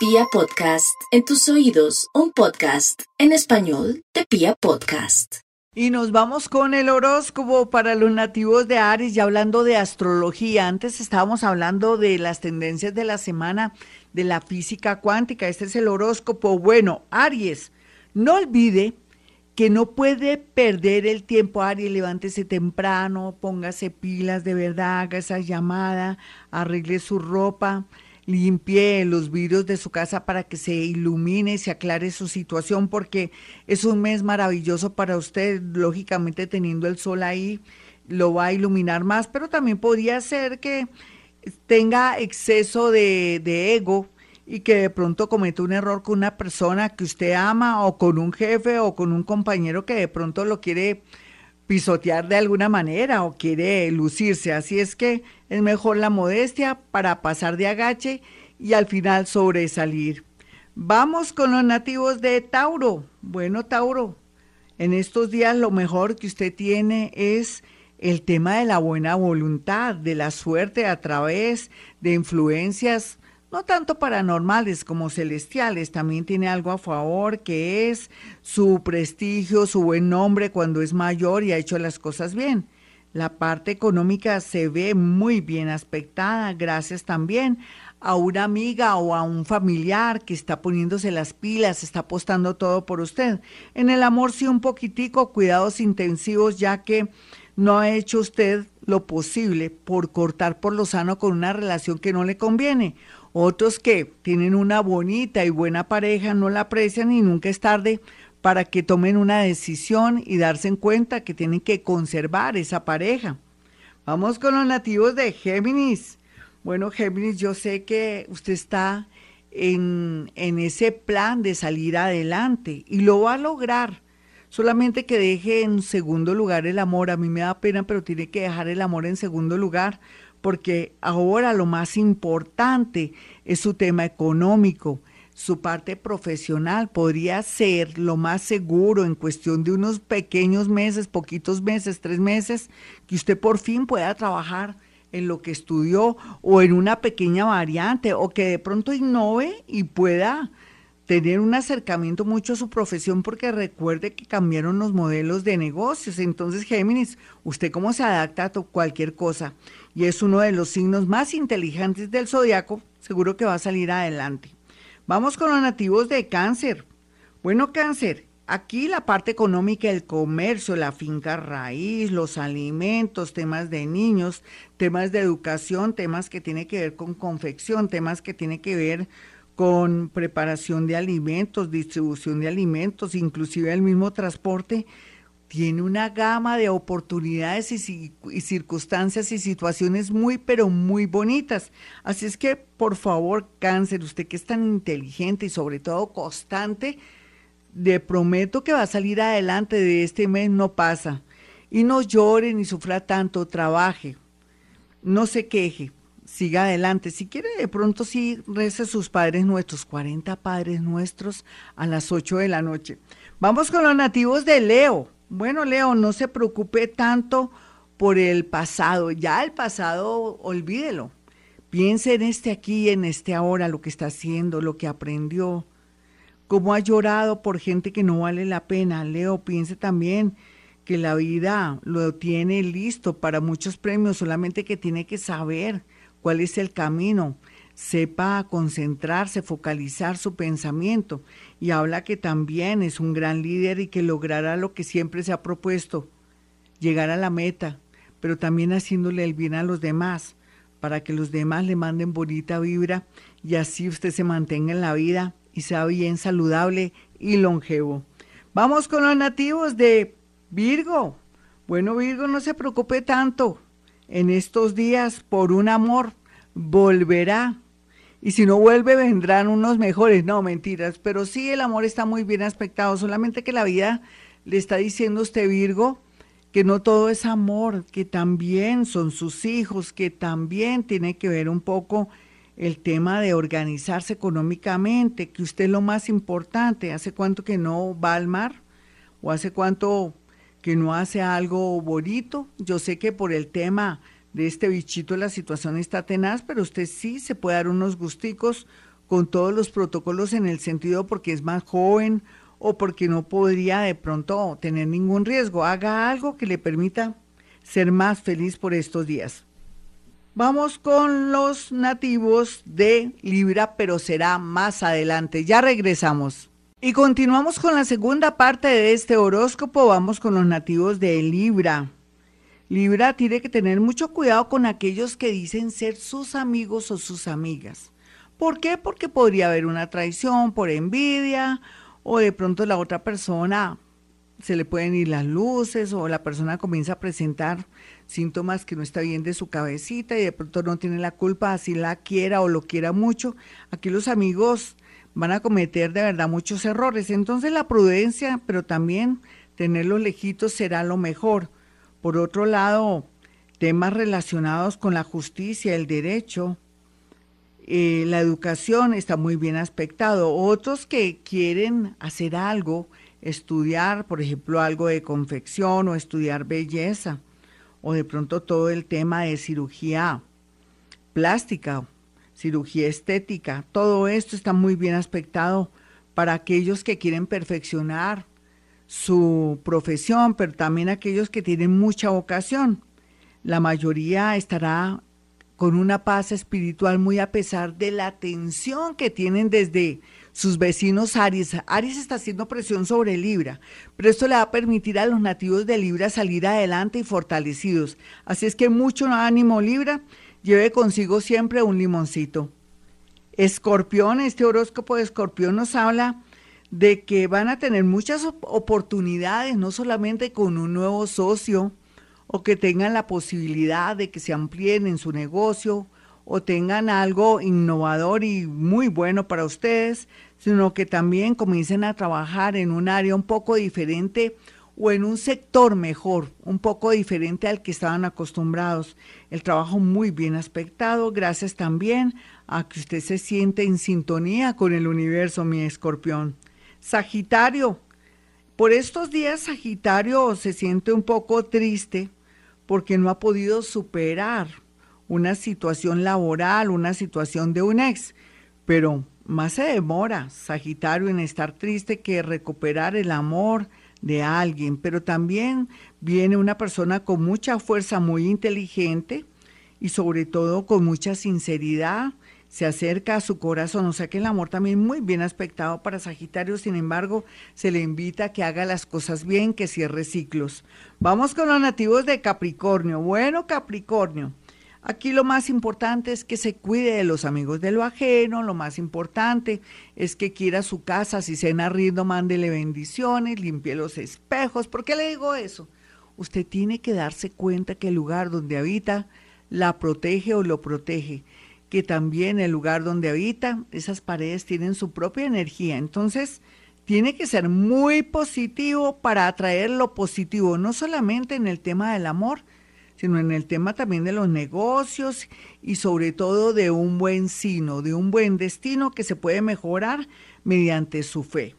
Pia Podcast, en tus oídos, un podcast en español de Pia Podcast. Y nos vamos con el horóscopo para los nativos de Aries, ya hablando de astrología. Antes estábamos hablando de las tendencias de la semana de la física cuántica. Este es el horóscopo. Bueno, Aries, no olvide que no puede perder el tiempo, Aries, levántese temprano, póngase pilas de verdad, haga esa llamada, arregle su ropa, limpie los vidrios de su casa para que se ilumine, se aclare su situación, porque es un mes maravilloso para usted, lógicamente teniendo el sol ahí, lo va a iluminar más, pero también podría ser que tenga exceso de, de ego, y que de pronto cometa un error con una persona que usted ama o con un jefe o con un compañero que de pronto lo quiere pisotear de alguna manera o quiere lucirse. Así es que es mejor la modestia para pasar de agache y al final sobresalir. Vamos con los nativos de Tauro. Bueno, Tauro, en estos días lo mejor que usted tiene es el tema de la buena voluntad, de la suerte a través de influencias no tanto paranormales como celestiales, también tiene algo a favor que es su prestigio, su buen nombre cuando es mayor y ha hecho las cosas bien. La parte económica se ve muy bien aspectada, gracias también a una amiga o a un familiar que está poniéndose las pilas, está apostando todo por usted. En el amor sí un poquitico, cuidados intensivos, ya que no ha hecho usted lo posible por cortar por lo sano con una relación que no le conviene otros que tienen una bonita y buena pareja no la aprecian y nunca es tarde para que tomen una decisión y darse en cuenta que tienen que conservar esa pareja. Vamos con los nativos de Géminis. Bueno, Géminis, yo sé que usted está en, en ese plan de salir adelante y lo va a lograr. Solamente que deje en segundo lugar el amor. A mí me da pena, pero tiene que dejar el amor en segundo lugar porque ahora lo más importante es su tema económico. Su parte profesional podría ser lo más seguro en cuestión de unos pequeños meses, poquitos meses, tres meses, que usted por fin pueda trabajar en lo que estudió o en una pequeña variante o que de pronto innove y pueda tener un acercamiento mucho a su profesión porque recuerde que cambiaron los modelos de negocios. Entonces, Géminis, ¿usted cómo se adapta a cualquier cosa? Y es uno de los signos más inteligentes del zodiaco, seguro que va a salir adelante. Vamos con los nativos de cáncer. Bueno, cáncer, aquí la parte económica, el comercio, la finca raíz, los alimentos, temas de niños, temas de educación, temas que tiene que ver con confección, temas que tiene que ver con preparación de alimentos, distribución de alimentos, inclusive el mismo transporte, tiene una gama de oportunidades y, circunstancias y situaciones muy, pero muy bonitas. Así es que, por favor, cáncer, usted que es tan inteligente y sobre todo constante, le prometo que va a salir adelante de este mes, no pasa. Y no llore ni sufra tanto, trabaje, no se queje, siga adelante. Si quiere, de pronto sí rece sus padres nuestros, 40 padres nuestros a las 8 de la noche. Vamos con los nativos de Leo. Bueno, Leo, no se preocupe tanto por el pasado. Ya el pasado, olvídelo. Piense en este aquí, en este ahora, lo que está haciendo, lo que aprendió, cómo ha llorado por gente que no vale la pena. Leo, piense también que la vida lo tiene listo para muchos premios, solamente que tiene que saber cuál es el camino, sepa concentrarse, focalizar su pensamiento y habla que también es un gran líder y que logrará lo que siempre se ha propuesto, llegar a la meta, pero también haciéndole el bien a los demás, para que los demás le manden bonita vibra y así usted se mantenga en la vida y sea bien saludable y longevo. Vamos con los nativos de Virgo. Bueno, Virgo, no se preocupe tanto en estos días por un amor, volverá. Y si no vuelve, vendrán unos mejores. No, mentiras. Pero sí, el amor está muy bien aspectado. Solamente que la vida le está diciendo a usted, Virgo, que no todo es amor, que también son sus hijos, que también tiene que ver un poco el tema de organizarse económicamente, que usted es lo más importante. ¿Hace cuánto que no va al mar? ¿O hace cuánto que no hace algo bonito. Yo sé que por el tema de este bichito la situación está tenaz, pero usted sí se puede dar unos gusticos con todos los protocolos en el sentido porque es más joven o porque no podría de pronto tener ningún riesgo. Haga algo que le permita ser más feliz por estos días. Vamos con los nativos de Libra, pero será más adelante. Ya regresamos. Y continuamos con la segunda parte de este horóscopo. Vamos con los nativos de Libra. Libra tiene que tener mucho cuidado con aquellos que dicen ser sus amigos o sus amigas. ¿Por qué? Porque podría haber una traición por envidia o de pronto la otra persona se le pueden ir las luces o la persona comienza a presentar síntomas que no está bien de su cabecita y de pronto no tiene la culpa, así la quiera o lo quiera mucho. Aquí los amigos van a cometer de verdad muchos errores. Entonces la prudencia, pero también tenerlos lejitos será lo mejor. Por otro lado, temas relacionados con la justicia, el derecho, eh, la educación está muy bien aspectado. Otros que quieren hacer algo, estudiar, por ejemplo, algo de confección o estudiar belleza, o de pronto todo el tema de cirugía plástica, cirugía estética, todo esto está muy bien aspectado para aquellos que quieren perfeccionar su profesión, pero también aquellos que tienen mucha vocación. La mayoría estará con una paz espiritual muy a pesar de la tensión que tienen desde sus vecinos Aries. Aries está haciendo presión sobre Libra, pero esto le va a permitir a los nativos de Libra salir adelante y fortalecidos. Así es que mucho ánimo Libra, lleve consigo siempre un limoncito. Escorpión, este horóscopo de Escorpión nos habla de que van a tener muchas oportunidades, no solamente con un nuevo socio, o que tengan la posibilidad de que se amplíen en su negocio o tengan algo innovador y muy bueno para ustedes, sino que también comiencen a trabajar en un área un poco diferente o en un sector mejor, un poco diferente al que estaban acostumbrados. El trabajo muy bien aspectado, gracias también a que usted se siente en sintonía con el universo, mi escorpión. Sagitario, por estos días Sagitario se siente un poco triste porque no ha podido superar una situación laboral, una situación de un ex, pero más se demora Sagitario en estar triste que recuperar el amor de alguien, pero también viene una persona con mucha fuerza, muy inteligente y sobre todo con mucha sinceridad se acerca a su corazón, o sea que el amor también muy bien aspectado para Sagitario, sin embargo, se le invita a que haga las cosas bien, que cierre ciclos. Vamos con los nativos de Capricornio. Bueno, Capricornio, aquí lo más importante es que se cuide de los amigos de lo ajeno, lo más importante es que quiera su casa, si cena riendo, mándele bendiciones, limpie los espejos. ¿Por qué le digo eso? Usted tiene que darse cuenta que el lugar donde habita la protege o lo protege que también el lugar donde habita, esas paredes tienen su propia energía. Entonces, tiene que ser muy positivo para atraer lo positivo, no solamente en el tema del amor, sino en el tema también de los negocios y sobre todo de un buen sino, de un buen destino que se puede mejorar mediante su fe.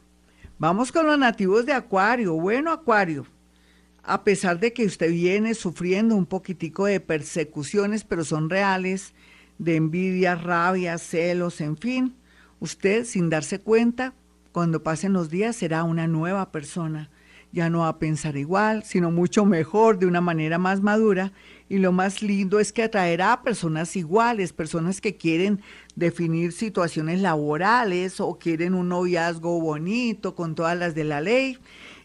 Vamos con los nativos de Acuario. Bueno, Acuario, a pesar de que usted viene sufriendo un poquitico de persecuciones, pero son reales, de envidia, rabia, celos, en fin, usted sin darse cuenta, cuando pasen los días será una nueva persona. Ya no va a pensar igual, sino mucho mejor, de una manera más madura. Y lo más lindo es que atraerá a personas iguales, personas que quieren definir situaciones laborales o quieren un noviazgo bonito con todas las de la ley.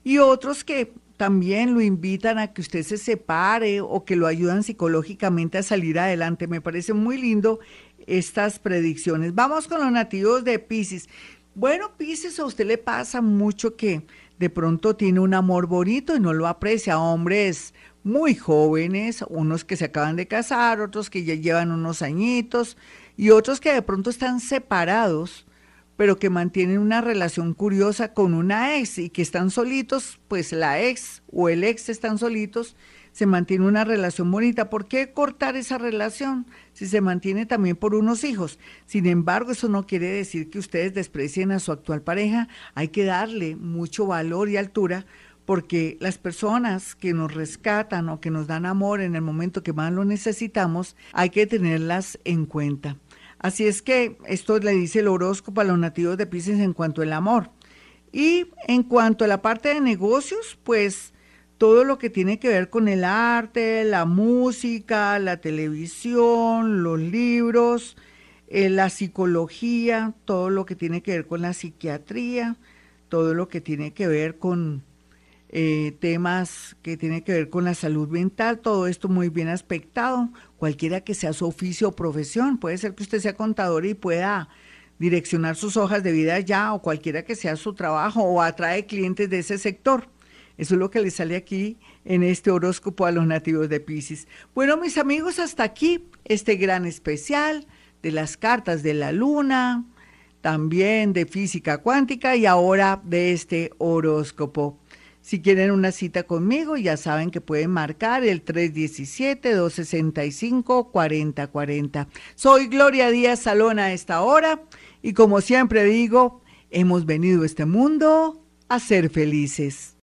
Y otros que también lo invitan a que usted se separe o que lo ayudan psicológicamente a salir adelante. Me parece muy lindo estas predicciones. Vamos con los nativos de Pisces. Bueno, Pisces, a usted le pasa mucho que de pronto tiene un amor bonito y no lo aprecia. Hombres muy jóvenes, unos que se acaban de casar, otros que ya llevan unos añitos y otros que de pronto están separados pero que mantienen una relación curiosa con una ex y que están solitos, pues la ex o el ex están solitos, se mantiene una relación bonita. ¿Por qué cortar esa relación si se mantiene también por unos hijos? Sin embargo, eso no quiere decir que ustedes desprecien a su actual pareja. Hay que darle mucho valor y altura porque las personas que nos rescatan o que nos dan amor en el momento que más lo necesitamos, hay que tenerlas en cuenta. Así es que esto le dice el horóscopo a los nativos de Pisces en cuanto al amor. Y en cuanto a la parte de negocios, pues todo lo que tiene que ver con el arte, la música, la televisión, los libros, eh, la psicología, todo lo que tiene que ver con la psiquiatría, todo lo que tiene que ver con eh, temas que tienen que ver con la salud mental, todo esto muy bien aspectado, cualquiera que sea su oficio o profesión, puede ser que usted sea contador y pueda direccionar sus hojas de vida ya, o cualquiera que sea su trabajo, o atrae clientes de ese sector. Eso es lo que le sale aquí en este horóscopo a los nativos de Pisces. Bueno, mis amigos, hasta aquí este gran especial de las cartas de la luna, también de física cuántica y ahora de este horóscopo. Si quieren una cita conmigo, ya saben que pueden marcar el 317-265-4040. Soy Gloria Díaz Salón a esta hora y como siempre digo, hemos venido a este mundo a ser felices.